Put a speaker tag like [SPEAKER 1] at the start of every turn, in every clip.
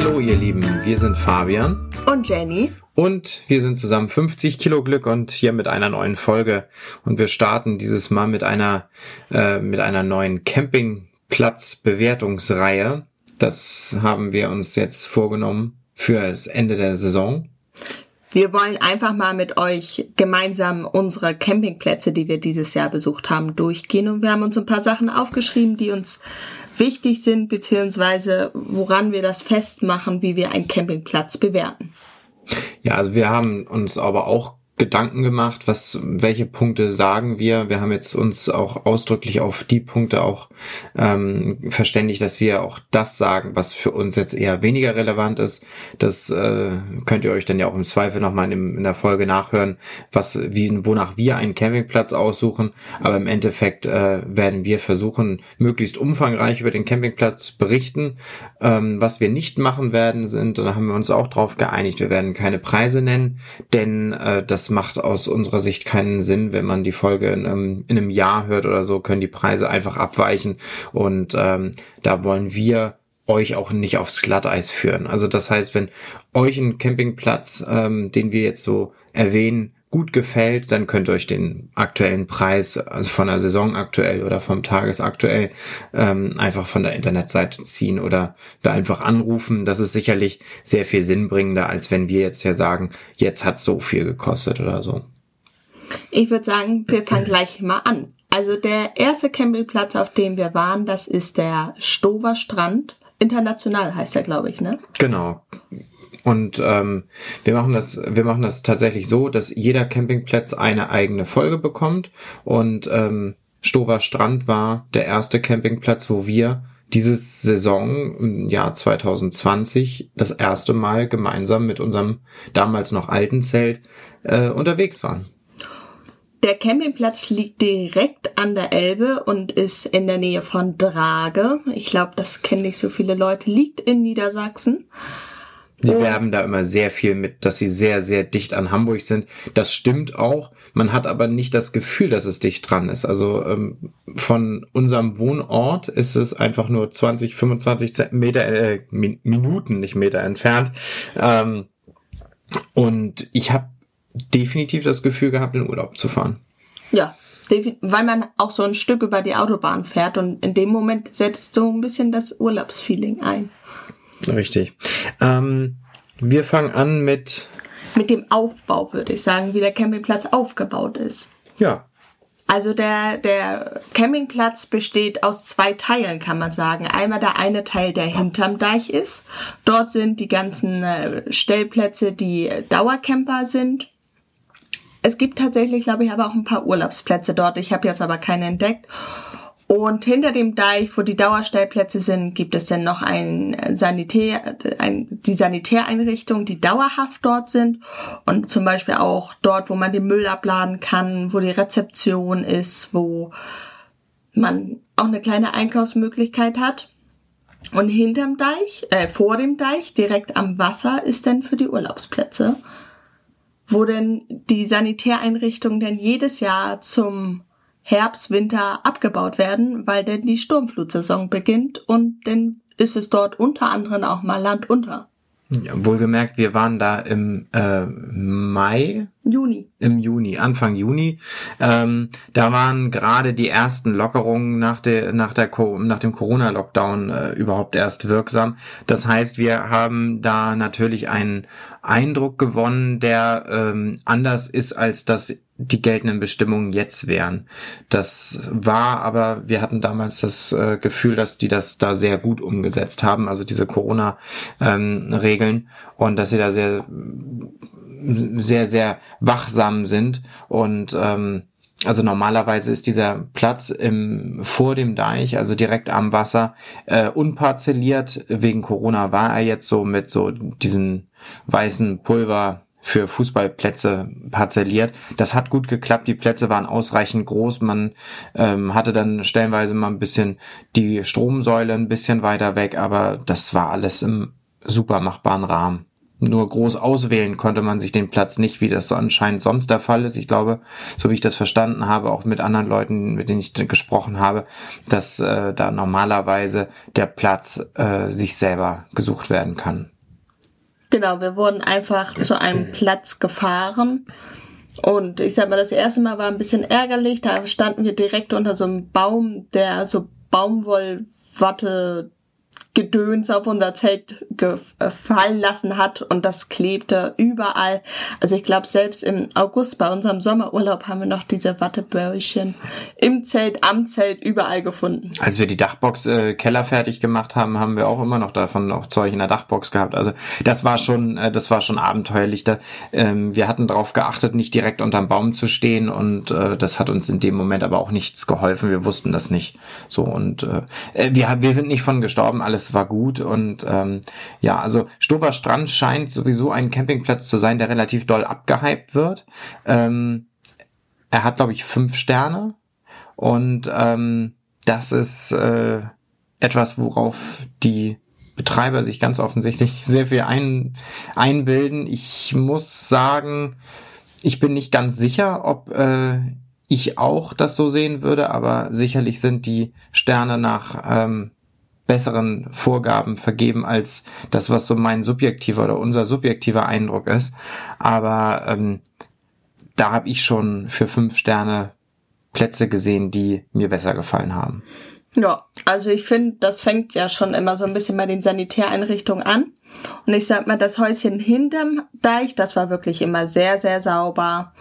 [SPEAKER 1] Hallo ihr Lieben, wir sind Fabian.
[SPEAKER 2] Und Jenny.
[SPEAKER 1] Und wir sind zusammen 50 Kilo Glück und hier mit einer neuen Folge. Und wir starten dieses Mal mit einer äh, mit einer neuen Campingplatzbewertungsreihe. Das haben wir uns jetzt vorgenommen für das Ende der Saison.
[SPEAKER 2] Wir wollen einfach mal mit euch gemeinsam unsere Campingplätze, die wir dieses Jahr besucht haben, durchgehen. Und wir haben uns ein paar Sachen aufgeschrieben, die uns wichtig sind, beziehungsweise woran wir das festmachen, wie wir einen Campingplatz bewerten.
[SPEAKER 1] Ja, also wir haben uns aber auch Gedanken gemacht, was, welche Punkte sagen wir. Wir haben jetzt uns auch ausdrücklich auf die Punkte auch ähm, verständigt, dass wir auch das sagen, was für uns jetzt eher weniger relevant ist. Das äh, könnt ihr euch dann ja auch im Zweifel nochmal in, in der Folge nachhören, was, wie, wonach wir einen Campingplatz aussuchen. Aber im Endeffekt äh, werden wir versuchen, möglichst umfangreich über den Campingplatz berichten. Ähm, was wir nicht machen werden, sind, da haben wir uns auch drauf geeinigt, wir werden keine Preise nennen, denn äh, das macht aus unserer Sicht keinen Sinn, wenn man die Folge in einem, in einem Jahr hört oder so, können die Preise einfach abweichen und ähm, da wollen wir euch auch nicht aufs Glatteis führen. Also das heißt, wenn euch ein Campingplatz, ähm, den wir jetzt so erwähnen, gut gefällt, dann könnt ihr euch den aktuellen Preis, also von der Saison aktuell oder vom Tagesaktuell, ähm, einfach von der Internetseite ziehen oder da einfach anrufen. Das ist sicherlich sehr viel sinnbringender, als wenn wir jetzt ja sagen, jetzt hat so viel gekostet oder so.
[SPEAKER 2] Ich würde sagen, wir fangen gleich mal an. Also der erste Campingplatz, auf dem wir waren, das ist der Stover Strand. International heißt er, glaube ich, ne?
[SPEAKER 1] Genau. Und ähm, wir machen das, wir machen das tatsächlich so, dass jeder Campingplatz eine eigene Folge bekommt. Und ähm, Stover Strand war der erste Campingplatz, wo wir dieses Saison im Jahr 2020 das erste Mal gemeinsam mit unserem damals noch alten Zelt äh, unterwegs waren.
[SPEAKER 2] Der Campingplatz liegt direkt an der Elbe und ist in der Nähe von Drage. Ich glaube, das kennen nicht so viele Leute. Liegt in Niedersachsen.
[SPEAKER 1] Die oh. werben da immer sehr viel mit, dass sie sehr, sehr dicht an Hamburg sind. Das stimmt auch. Man hat aber nicht das Gefühl, dass es dicht dran ist. Also ähm, von unserem Wohnort ist es einfach nur 20, 25 Meter, äh, Minuten, nicht Meter entfernt. Ähm, und ich habe definitiv das Gefühl gehabt, in Urlaub zu fahren.
[SPEAKER 2] Ja, weil man auch so ein Stück über die Autobahn fährt und in dem Moment setzt so ein bisschen das Urlaubsfeeling ein.
[SPEAKER 1] Richtig. Ähm, wir fangen an mit.
[SPEAKER 2] Mit dem Aufbau, würde ich sagen, wie der Campingplatz aufgebaut ist.
[SPEAKER 1] Ja.
[SPEAKER 2] Also der, der Campingplatz besteht aus zwei Teilen, kann man sagen. Einmal der eine Teil, der hinterm Deich ist. Dort sind die ganzen äh, Stellplätze, die Dauercamper sind. Es gibt tatsächlich, glaube ich, aber auch ein paar Urlaubsplätze dort. Ich habe jetzt aber keine entdeckt. Und hinter dem Deich, wo die Dauerstellplätze sind, gibt es dann noch ein Sanitär, ein, die Sanitäreinrichtungen, die dauerhaft dort sind. Und zum Beispiel auch dort, wo man den Müll abladen kann, wo die Rezeption ist, wo man auch eine kleine Einkaufsmöglichkeit hat. Und hinterm Deich, äh, vor dem Deich, direkt am Wasser, ist dann für die Urlaubsplätze, wo denn die Sanitäreinrichtungen dann jedes Jahr zum Herbst, Winter abgebaut werden, weil denn die Sturmflutsaison beginnt und dann ist es dort unter anderem auch mal Land unter.
[SPEAKER 1] Ja, wohlgemerkt, wir waren da im äh, Mai.
[SPEAKER 2] Juni.
[SPEAKER 1] Im Juni, Anfang Juni. Ähm, da waren gerade die ersten Lockerungen nach, der, nach, der, nach dem Corona-Lockdown äh, überhaupt erst wirksam. Das heißt, wir haben da natürlich einen Eindruck gewonnen, der ähm, anders ist als das die geltenden Bestimmungen jetzt wären. Das war aber, wir hatten damals das äh, Gefühl, dass die das da sehr gut umgesetzt haben, also diese Corona-Regeln ähm, und dass sie da sehr, sehr, sehr wachsam sind und ähm, also normalerweise ist dieser Platz im, vor dem Deich, also direkt am Wasser, äh, unparzelliert. Wegen Corona war er jetzt so mit so diesen weißen Pulver für Fußballplätze parzelliert. Das hat gut geklappt. Die Plätze waren ausreichend groß. Man ähm, hatte dann stellenweise mal ein bisschen die Stromsäule ein bisschen weiter weg, aber das war alles im super machbaren Rahmen. Nur groß auswählen konnte man sich den Platz nicht, wie das so anscheinend sonst der Fall ist. Ich glaube, so wie ich das verstanden habe, auch mit anderen Leuten, mit denen ich gesprochen habe, dass äh, da normalerweise der Platz äh, sich selber gesucht werden kann.
[SPEAKER 2] Genau, wir wurden einfach zu einem Platz gefahren. Und ich sag mal, das erste Mal war ein bisschen ärgerlich. Da standen wir direkt unter so einem Baum, der so Baumwollwatte Gedöns auf unser Zelt gefallen lassen hat und das klebte überall. Also ich glaube, selbst im August bei unserem Sommerurlaub haben wir noch diese Wattebällchen im Zelt, am Zelt, überall gefunden.
[SPEAKER 1] Als wir die Dachbox äh, Keller fertig gemacht haben, haben wir auch immer noch davon noch Zeug in der Dachbox gehabt. Also das war schon, äh, das war schon abenteuerlich. Da, ähm, wir hatten darauf geachtet, nicht direkt unterm Baum zu stehen und äh, das hat uns in dem Moment aber auch nichts geholfen. Wir wussten das nicht. So und äh, äh wir, wir sind nicht von gestorben, alles war gut und ähm, ja, also Stober Strand scheint sowieso ein Campingplatz zu sein, der relativ doll abgehypt wird. Ähm, er hat, glaube ich, fünf Sterne und ähm, das ist äh, etwas, worauf die Betreiber sich ganz offensichtlich sehr viel ein, einbilden. Ich muss sagen, ich bin nicht ganz sicher, ob äh, ich auch das so sehen würde, aber sicherlich sind die Sterne nach ähm, besseren Vorgaben vergeben als das, was so mein subjektiver oder unser subjektiver Eindruck ist. Aber ähm, da habe ich schon für fünf Sterne Plätze gesehen, die mir besser gefallen haben.
[SPEAKER 2] Ja, also ich finde, das fängt ja schon immer so ein bisschen bei den Sanitäreinrichtungen an. Und ich sag mal, das Häuschen hinterm Deich, das war wirklich immer sehr, sehr sauber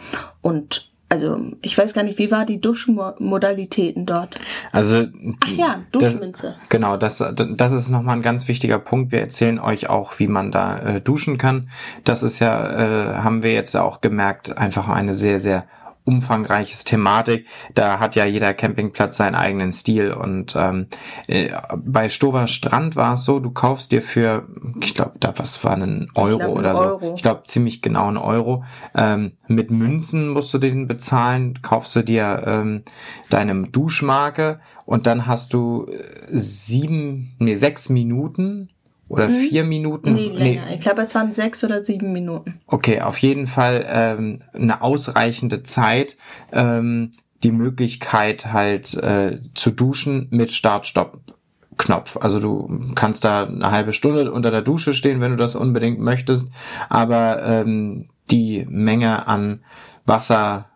[SPEAKER 2] und also ich weiß gar nicht, wie war die Duschmodalitäten dort?
[SPEAKER 1] Also
[SPEAKER 2] ach ja, Duschminze.
[SPEAKER 1] Das, genau, das das ist nochmal ein ganz wichtiger Punkt. Wir erzählen euch auch, wie man da äh, duschen kann. Das ist ja, äh, haben wir jetzt auch gemerkt, einfach eine sehr sehr umfangreiches Thematik. Da hat ja jeder Campingplatz seinen eigenen Stil. Und ähm, äh, bei Stover Strand war es so, du kaufst dir für, ich glaube, da was war ein Euro glaub, oder Euro. so. Ich glaube ziemlich genau ein Euro. Ähm, mit Münzen musst du den bezahlen, kaufst du dir ähm, deine Duschmarke und dann hast du äh, sieben, nee, sechs Minuten oder mhm. vier Minuten?
[SPEAKER 2] Nee, länger. Nee. Ich glaube, es waren sechs oder sieben Minuten.
[SPEAKER 1] Okay, auf jeden Fall ähm, eine ausreichende Zeit, ähm, die Möglichkeit halt äh, zu duschen mit Start-Stopp. Knopf. Also du kannst da eine halbe Stunde unter der Dusche stehen, wenn du das unbedingt möchtest, aber ähm, die Menge an Wasser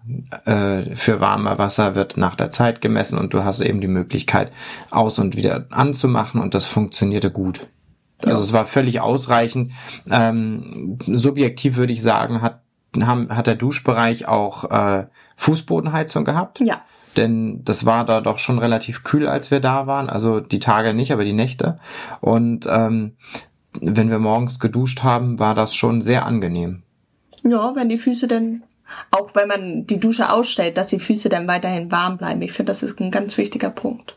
[SPEAKER 1] äh, für warme Wasser wird nach der Zeit gemessen und du hast eben die Möglichkeit aus und wieder anzumachen und das funktionierte gut. Also es war völlig ausreichend. Ähm, subjektiv würde ich sagen, hat, haben, hat der Duschbereich auch äh, Fußbodenheizung gehabt.
[SPEAKER 2] Ja.
[SPEAKER 1] Denn das war da doch schon relativ kühl, als wir da waren. Also die Tage nicht, aber die Nächte. Und ähm, wenn wir morgens geduscht haben, war das schon sehr angenehm.
[SPEAKER 2] Ja, wenn die Füße dann, auch wenn man die Dusche ausstellt, dass die Füße dann weiterhin warm bleiben. Ich finde, das ist ein ganz wichtiger Punkt.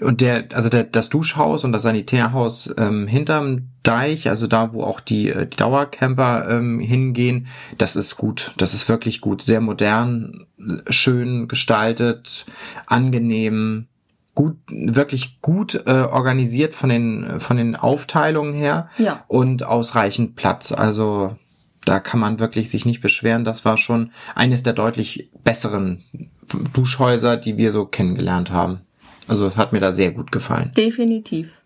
[SPEAKER 1] Und der, also der, das Duschhaus und das Sanitärhaus ähm, hinterm Deich, also da, wo auch die, äh, die Dauercamper ähm, hingehen, das ist gut. Das ist wirklich gut. Sehr modern, schön gestaltet, angenehm, gut, wirklich gut äh, organisiert von den, von den Aufteilungen her
[SPEAKER 2] ja.
[SPEAKER 1] und ausreichend Platz. Also da kann man wirklich sich nicht beschweren. Das war schon eines der deutlich besseren Duschhäuser, die wir so kennengelernt haben. Also hat mir da sehr gut gefallen.
[SPEAKER 2] Definitiv.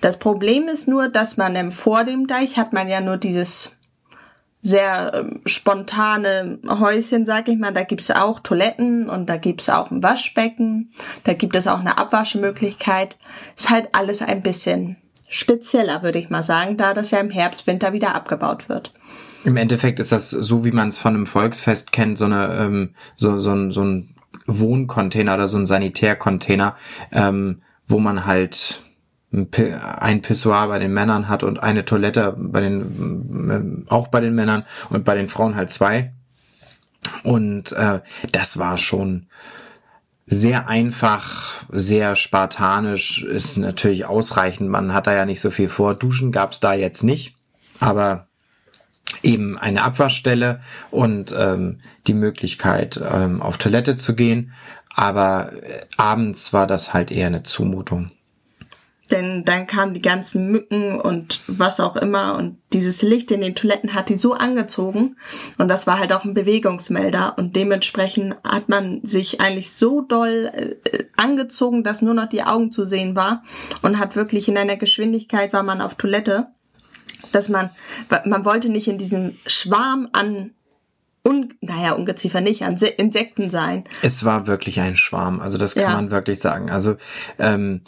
[SPEAKER 2] Das Problem ist nur, dass man vor dem Deich hat man ja nur dieses sehr ähm, spontane Häuschen, sag ich mal. Da gibt's auch Toiletten und da gibt's auch ein Waschbecken. Da gibt es auch eine Abwaschmöglichkeit. Ist halt alles ein bisschen spezieller, würde ich mal sagen, da das ja im Herbst, Winter wieder abgebaut wird.
[SPEAKER 1] Im Endeffekt ist das so, wie man es von einem Volksfest kennt, so eine ähm, so, so, so ein Wohncontainer oder so ein Sanitärcontainer, ähm, wo man halt ein Pissoir bei den Männern hat und eine Toilette bei den äh, auch bei den Männern und bei den Frauen halt zwei. Und äh, das war schon sehr einfach, sehr spartanisch, ist natürlich ausreichend. Man hat da ja nicht so viel vor. Duschen gab's da jetzt nicht, aber eben eine Abwaschstelle und ähm, die Möglichkeit, ähm, auf Toilette zu gehen. Aber äh, abends war das halt eher eine Zumutung.
[SPEAKER 2] denn dann kamen die ganzen Mücken und was auch immer. Und dieses Licht in den Toiletten hat die so angezogen. Und das war halt auch ein Bewegungsmelder. Und dementsprechend hat man sich eigentlich so doll äh, angezogen, dass nur noch die Augen zu sehen war. Und hat wirklich in einer Geschwindigkeit war man auf Toilette, dass man man wollte nicht in diesem Schwarm an un, naja, Ungeziefer nicht, an Insekten sein.
[SPEAKER 1] Es war wirklich ein Schwarm, also das kann ja. man wirklich sagen. Also ähm,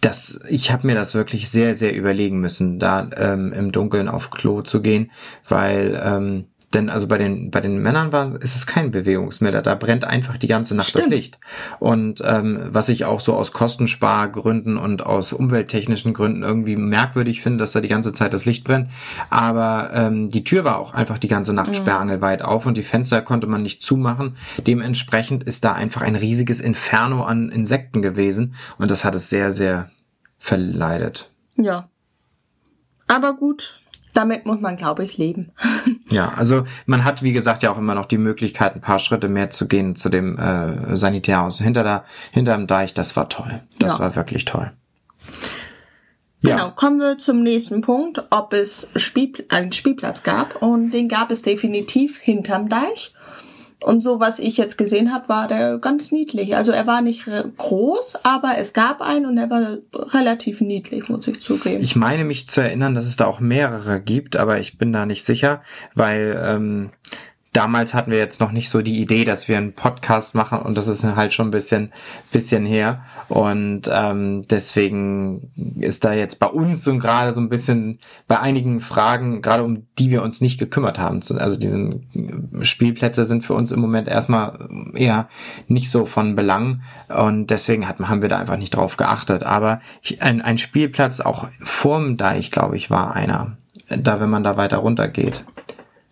[SPEAKER 1] das, ich habe mir das wirklich sehr, sehr überlegen müssen, da ähm, im Dunkeln auf Klo zu gehen, weil ähm, denn also bei den bei den Männern war ist es kein Bewegungsmelder, da brennt einfach die ganze Nacht Stimmt. das Licht. Und ähm, was ich auch so aus Kostenspargründen und aus umwelttechnischen Gründen irgendwie merkwürdig finde, dass da die ganze Zeit das Licht brennt. Aber ähm, die Tür war auch einfach die ganze Nacht mhm. sperrangelweit auf und die Fenster konnte man nicht zumachen. Dementsprechend ist da einfach ein riesiges Inferno an Insekten gewesen und das hat es sehr sehr verleidet.
[SPEAKER 2] Ja. Aber gut, damit muss man, glaube ich, leben.
[SPEAKER 1] ja, also man hat, wie gesagt, ja auch immer noch die Möglichkeit, ein paar Schritte mehr zu gehen zu dem äh, Sanitärhaus hinter der, hinterm Deich. Das war toll. Das ja. war wirklich toll.
[SPEAKER 2] Ja. Genau, kommen wir zum nächsten Punkt, ob es Spiel, einen Spielplatz gab. Und den gab es definitiv hinterm Deich. Und so, was ich jetzt gesehen habe, war der ganz niedlich. Also er war nicht groß, aber es gab einen und er war relativ niedlich, muss ich zugeben.
[SPEAKER 1] Ich meine mich zu erinnern, dass es da auch mehrere gibt, aber ich bin da nicht sicher, weil ähm, damals hatten wir jetzt noch nicht so die Idee, dass wir einen Podcast machen und das ist halt schon ein bisschen, bisschen her. Und ähm, deswegen ist da jetzt bei uns und gerade so ein bisschen bei einigen Fragen, gerade um die wir uns nicht gekümmert haben. Also diesen Spielplätze sind für uns im Moment erstmal eher nicht so von Belang und deswegen hat, haben wir da einfach nicht drauf geachtet. Aber ein, ein Spielplatz auch vorm Deich, glaube ich, war einer. Da, wenn man da weiter runter geht.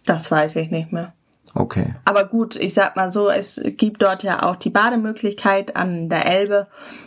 [SPEAKER 2] Das weiß ich nicht mehr.
[SPEAKER 1] Okay.
[SPEAKER 2] Aber gut, ich sag mal so, es gibt dort ja auch die Bademöglichkeit an der Elbe.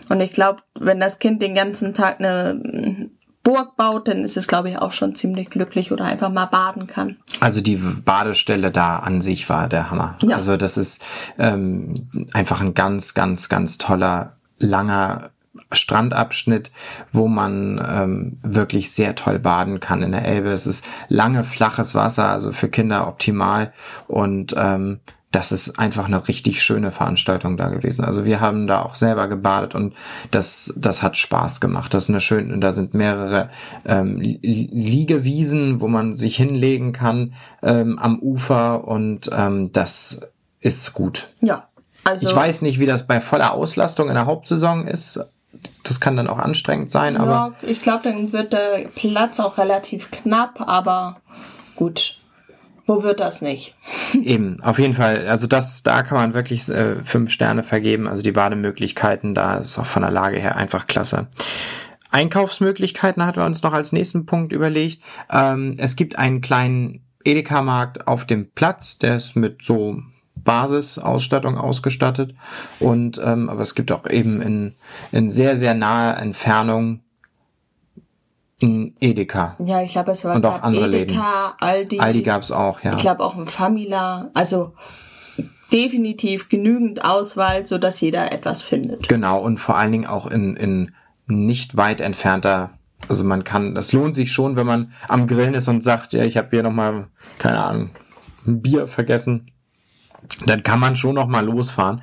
[SPEAKER 2] Und ich glaube, wenn das Kind den ganzen Tag eine Burg baut, dann ist es, glaube ich, auch schon ziemlich glücklich oder einfach mal baden kann.
[SPEAKER 1] Also die Badestelle da an sich war der Hammer. Ja. Also das ist ähm, einfach ein ganz, ganz, ganz toller, langer Strandabschnitt, wo man ähm, wirklich sehr toll baden kann in der Elbe. Es ist lange, flaches Wasser, also für Kinder optimal und ähm, das ist einfach eine richtig schöne Veranstaltung da gewesen. Also wir haben da auch selber gebadet und das, das hat Spaß gemacht. Das ist eine schöne, da sind mehrere ähm, Liegewiesen, wo man sich hinlegen kann ähm, am Ufer und ähm, das ist gut.
[SPEAKER 2] Ja.
[SPEAKER 1] Also ich weiß nicht, wie das bei voller Auslastung in der Hauptsaison ist, das kann dann auch anstrengend sein, aber. Ja,
[SPEAKER 2] ich glaube, dann wird der Platz auch relativ knapp, aber gut. Wo wird das nicht?
[SPEAKER 1] Eben, auf jeden Fall. Also das, da kann man wirklich äh, fünf Sterne vergeben. Also die Bademöglichkeiten, da ist auch von der Lage her einfach klasse. Einkaufsmöglichkeiten hatten wir uns noch als nächsten Punkt überlegt. Ähm, es gibt einen kleinen Edeka-Markt auf dem Platz, der ist mit so Basisausstattung ausgestattet. Und ähm, aber es gibt auch eben in, in sehr, sehr naher Entfernung ein Edeka.
[SPEAKER 2] Ja, ich glaube, es war
[SPEAKER 1] und auch andere
[SPEAKER 2] Edeka,
[SPEAKER 1] Läden.
[SPEAKER 2] Aldi.
[SPEAKER 1] Aldi gab's auch, ja.
[SPEAKER 2] Ich glaube auch ein Famila. Also definitiv genügend Auswahl, so dass jeder etwas findet.
[SPEAKER 1] Genau, und vor allen Dingen auch in, in nicht weit entfernter also man kann, das lohnt sich schon, wenn man am Grillen ist und sagt, ja, ich habe hier nochmal, keine Ahnung, ein Bier vergessen dann kann man schon noch mal losfahren.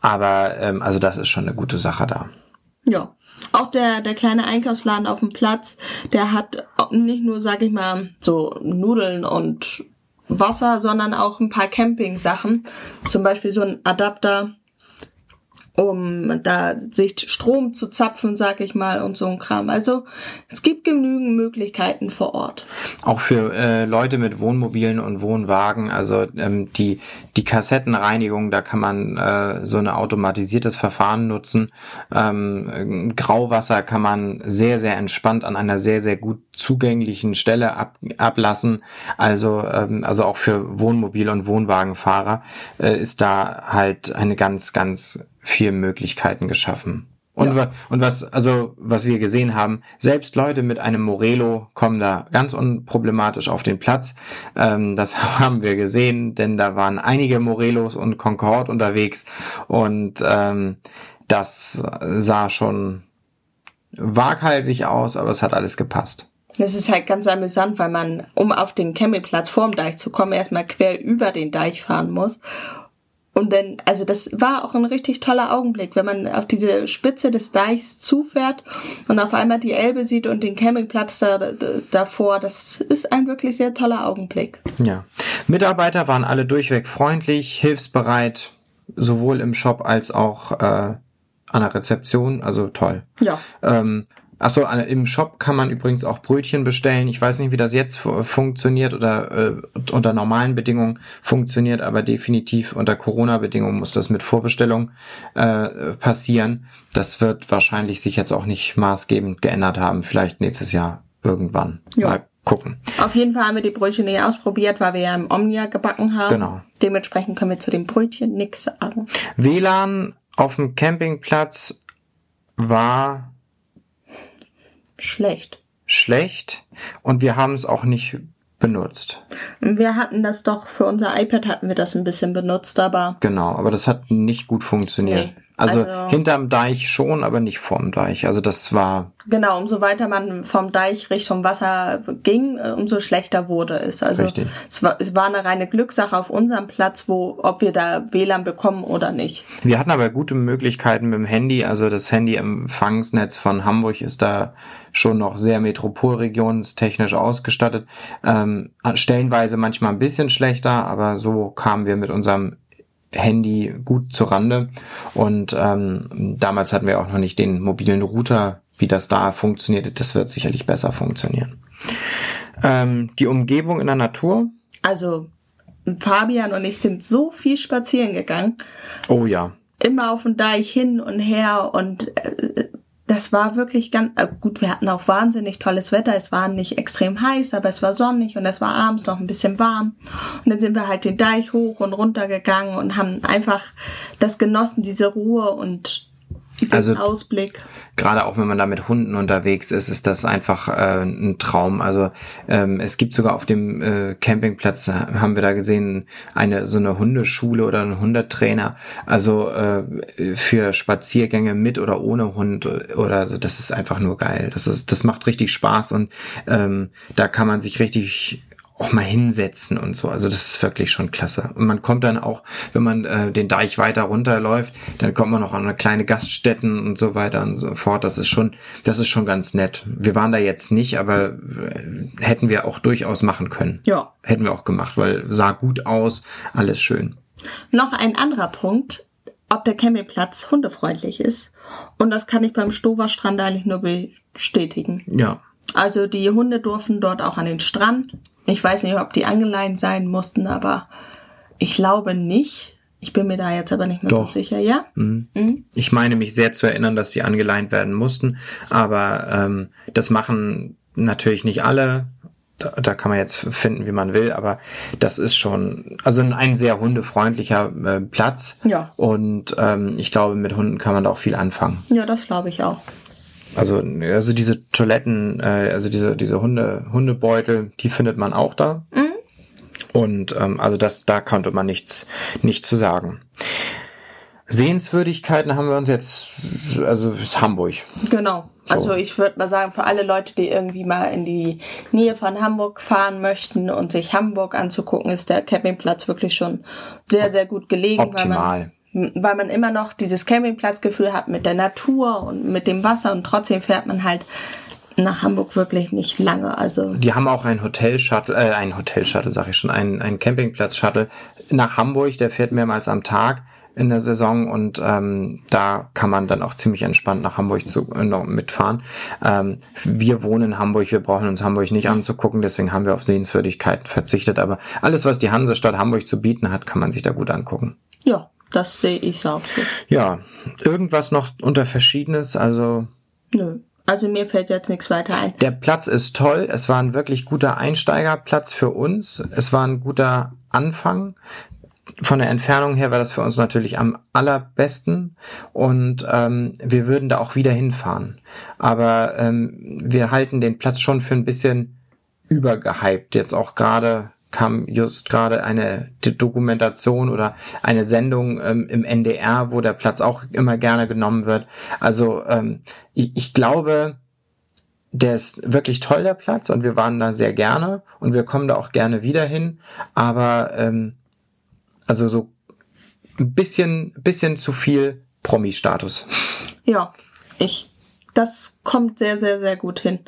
[SPEAKER 1] Aber ähm, also das ist schon eine gute Sache da.
[SPEAKER 2] Ja. Auch der, der kleine Einkaufsladen auf dem Platz, der hat nicht nur, sag ich mal, so Nudeln und Wasser, sondern auch ein paar Camping-Sachen. Zum Beispiel so ein Adapter um da sich Strom zu zapfen, sag ich mal, und so ein Kram. Also es gibt genügend Möglichkeiten vor Ort.
[SPEAKER 1] Auch für äh, Leute mit Wohnmobilen und Wohnwagen, also ähm, die die Kassettenreinigung, da kann man äh, so ein automatisiertes Verfahren nutzen. Ähm, Grauwasser kann man sehr sehr entspannt an einer sehr sehr gut zugänglichen Stelle ab, ablassen. Also ähm, also auch für Wohnmobil und Wohnwagenfahrer äh, ist da halt eine ganz ganz vier Möglichkeiten geschaffen. Und, ja. und was, also, was wir gesehen haben, selbst Leute mit einem Morelo kommen da ganz unproblematisch auf den Platz. Ähm, das haben wir gesehen, denn da waren einige Morelos und Concorde unterwegs und ähm, das sah schon waghalsig aus, aber es hat alles gepasst.
[SPEAKER 2] Das ist halt ganz amüsant, weil man, um auf den Campingplatz vorm Deich zu kommen, erstmal quer über den Deich fahren muss. Und dann, also das war auch ein richtig toller Augenblick, wenn man auf diese Spitze des Deichs zufährt und auf einmal die Elbe sieht und den Campingplatz da, da, davor. Das ist ein wirklich sehr toller Augenblick.
[SPEAKER 1] Ja. Mitarbeiter waren alle durchweg freundlich, hilfsbereit, sowohl im Shop als auch äh, an der Rezeption. Also toll.
[SPEAKER 2] Ja.
[SPEAKER 1] Ähm, Achso, im Shop kann man übrigens auch Brötchen bestellen. Ich weiß nicht, wie das jetzt funktioniert oder äh, unter normalen Bedingungen funktioniert, aber definitiv unter Corona-Bedingungen muss das mit Vorbestellung äh, passieren. Das wird wahrscheinlich sich jetzt auch nicht maßgebend geändert haben. Vielleicht nächstes Jahr irgendwann. Ja. Mal gucken.
[SPEAKER 2] Auf jeden Fall haben wir die Brötchen nicht ausprobiert, weil wir ja im Omnia gebacken haben.
[SPEAKER 1] Genau.
[SPEAKER 2] Dementsprechend können wir zu den Brötchen nichts sagen.
[SPEAKER 1] WLAN auf dem Campingplatz war
[SPEAKER 2] schlecht.
[SPEAKER 1] Schlecht und wir haben es auch nicht benutzt.
[SPEAKER 2] Wir hatten das doch, für unser iPad hatten wir das ein bisschen benutzt, aber.
[SPEAKER 1] Genau, aber das hat nicht gut funktioniert. Nee. Also, also hinterm Deich schon, aber nicht vorm Deich. Also das war.
[SPEAKER 2] Genau, umso weiter man vom Deich Richtung Wasser ging, äh, umso schlechter wurde es. Also Richtig. Es, war, es war eine reine Glückssache auf unserem Platz, wo ob wir da WLAN bekommen oder nicht.
[SPEAKER 1] Wir hatten aber gute Möglichkeiten mit dem Handy. Also das Handy-Empfangsnetz von Hamburg ist da schon noch sehr metropolregionstechnisch ausgestattet. Ähm, stellenweise manchmal ein bisschen schlechter, aber so kamen wir mit unserem Handy gut zurande. Und ähm, damals hatten wir auch noch nicht den mobilen Router, wie das da funktioniert. Das wird sicherlich besser funktionieren. Ähm, die Umgebung in der Natur.
[SPEAKER 2] Also Fabian und ich sind so viel spazieren gegangen.
[SPEAKER 1] Oh ja.
[SPEAKER 2] Immer auf dem Deich hin und her und äh, das war wirklich ganz äh, gut. Wir hatten auch wahnsinnig tolles Wetter. Es war nicht extrem heiß, aber es war sonnig und es war abends noch ein bisschen warm. Und dann sind wir halt den Deich hoch und runter gegangen und haben einfach das genossen, diese Ruhe und also Ausblick.
[SPEAKER 1] Gerade auch wenn man da mit Hunden unterwegs ist, ist das einfach äh, ein Traum. Also ähm, es gibt sogar auf dem äh, Campingplatz, äh, haben wir da gesehen, eine so eine Hundeschule oder einen Hundetrainer. Also äh, für Spaziergänge mit oder ohne Hund oder so, das ist einfach nur geil. Das ist, das macht richtig Spaß und ähm, da kann man sich richtig auch mal hinsetzen und so. Also das ist wirklich schon klasse. Und man kommt dann auch, wenn man äh, den Deich weiter runterläuft, dann kommt man noch an eine kleine Gaststätten und so weiter und so fort. Das ist schon, das ist schon ganz nett. Wir waren da jetzt nicht, aber äh, hätten wir auch durchaus machen können.
[SPEAKER 2] Ja.
[SPEAKER 1] Hätten wir auch gemacht, weil sah gut aus, alles schön.
[SPEAKER 2] Noch ein anderer Punkt, ob der Campingplatz hundefreundlich ist. Und das kann ich beim Stoverstrand eigentlich nur bestätigen.
[SPEAKER 1] Ja.
[SPEAKER 2] Also die Hunde durften dort auch an den Strand. Ich weiß nicht, ob die angeleint sein mussten, aber ich glaube nicht. Ich bin mir da jetzt aber nicht mehr Doch. so sicher, ja?
[SPEAKER 1] Mhm. Mhm. Ich meine mich sehr zu erinnern, dass sie angeleint werden mussten, aber ähm, das machen natürlich nicht alle. Da, da kann man jetzt finden, wie man will, aber das ist schon, also ein sehr hundefreundlicher äh, Platz.
[SPEAKER 2] Ja.
[SPEAKER 1] Und ähm, ich glaube, mit Hunden kann man da auch viel anfangen.
[SPEAKER 2] Ja, das glaube ich auch.
[SPEAKER 1] Also, also diese Toiletten, äh, also diese, diese Hunde, Hundebeutel, die findet man auch da. Mhm. Und ähm, also das, da konnte man nichts, nichts zu sagen. Sehenswürdigkeiten haben wir uns jetzt, also ist Hamburg.
[SPEAKER 2] Genau. So. Also ich würde mal sagen, für alle Leute, die irgendwie mal in die Nähe von Hamburg fahren möchten und sich Hamburg anzugucken, ist der Campingplatz wirklich schon sehr, sehr gut gelegen.
[SPEAKER 1] Optimal.
[SPEAKER 2] Weil man immer noch dieses Campingplatzgefühl hat mit der Natur und mit dem Wasser und trotzdem fährt man halt nach Hamburg wirklich nicht lange. Also
[SPEAKER 1] die haben auch ein Hotel-Shuttle, äh, ein Hotel-Shuttle, sag ich schon, ein, ein Campingplatz-Shuttle nach Hamburg. Der fährt mehrmals am Tag in der Saison und ähm, da kann man dann auch ziemlich entspannt nach Hamburg zu, äh, mitfahren. Ähm, wir wohnen in Hamburg, wir brauchen uns Hamburg nicht anzugucken, deswegen haben wir auf Sehenswürdigkeiten verzichtet. Aber alles, was die Hansestadt Hamburg zu bieten hat, kann man sich da gut angucken.
[SPEAKER 2] Ja, das sehe ich auch so.
[SPEAKER 1] Ja, irgendwas noch unter Verschiedenes, also.
[SPEAKER 2] Nö. Also mir fällt jetzt nichts weiter ein.
[SPEAKER 1] Der Platz ist toll. Es war ein wirklich guter Einsteigerplatz für uns. Es war ein guter Anfang. Von der Entfernung her war das für uns natürlich am allerbesten und ähm, wir würden da auch wieder hinfahren. Aber ähm, wir halten den Platz schon für ein bisschen übergehypt, jetzt auch gerade kam just gerade eine Dokumentation oder eine Sendung ähm, im NDR, wo der Platz auch immer gerne genommen wird. Also ähm, ich, ich glaube, der ist wirklich toll, der Platz, und wir waren da sehr gerne und wir kommen da auch gerne wieder hin. Aber ähm, also so ein bisschen, bisschen zu viel Promi-Status.
[SPEAKER 2] Ja, ich. Das kommt sehr, sehr, sehr gut hin.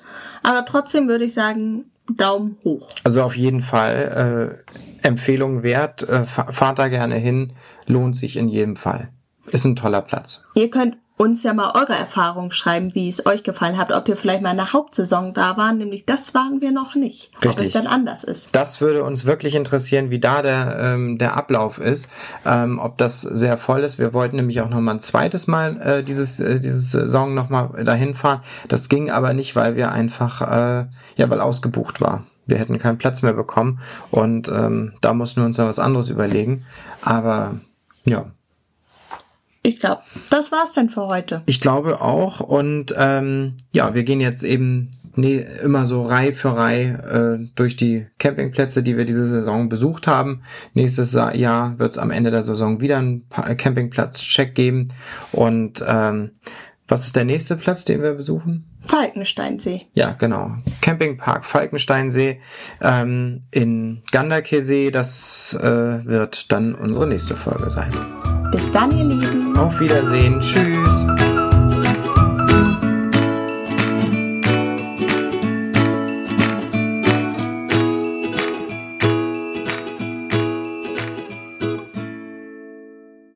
[SPEAKER 2] Aber trotzdem würde ich sagen, Daumen hoch.
[SPEAKER 1] Also auf jeden Fall äh, Empfehlung wert. Äh, fahrt da gerne hin. Lohnt sich in jedem Fall. Ist ein toller Platz.
[SPEAKER 2] Ihr könnt uns ja mal eure Erfahrungen schreiben, wie es euch gefallen hat, ob ihr vielleicht mal in der Hauptsaison da waren, nämlich das waren wir noch nicht. Richtig. Ob es dann anders ist.
[SPEAKER 1] Das würde uns wirklich interessieren, wie da der, ähm, der Ablauf ist, ähm, ob das sehr voll ist. Wir wollten nämlich auch noch mal ein zweites Mal äh, dieses, äh, dieses Saison noch mal dahin fahren. Das ging aber nicht, weil wir einfach, äh, ja, weil ausgebucht war. Wir hätten keinen Platz mehr bekommen und ähm, da mussten wir uns dann was anderes überlegen. Aber ja,
[SPEAKER 2] ich glaube, das war's dann für heute.
[SPEAKER 1] Ich glaube auch. Und ähm, ja, wir gehen jetzt eben nee, immer so Reihe für Reihe äh, durch die Campingplätze, die wir diese Saison besucht haben. Nächstes Jahr wird es am Ende der Saison wieder einen Campingplatz-Check geben. Und ähm, was ist der nächste Platz, den wir besuchen?
[SPEAKER 2] Falkensteinsee.
[SPEAKER 1] Ja, genau. Campingpark Falkensteinsee ähm, in Ganderkesee. Das äh, wird dann unsere nächste Folge sein.
[SPEAKER 2] Bis dann, ihr Lieben.
[SPEAKER 1] Auf Wiedersehen. Tschüss.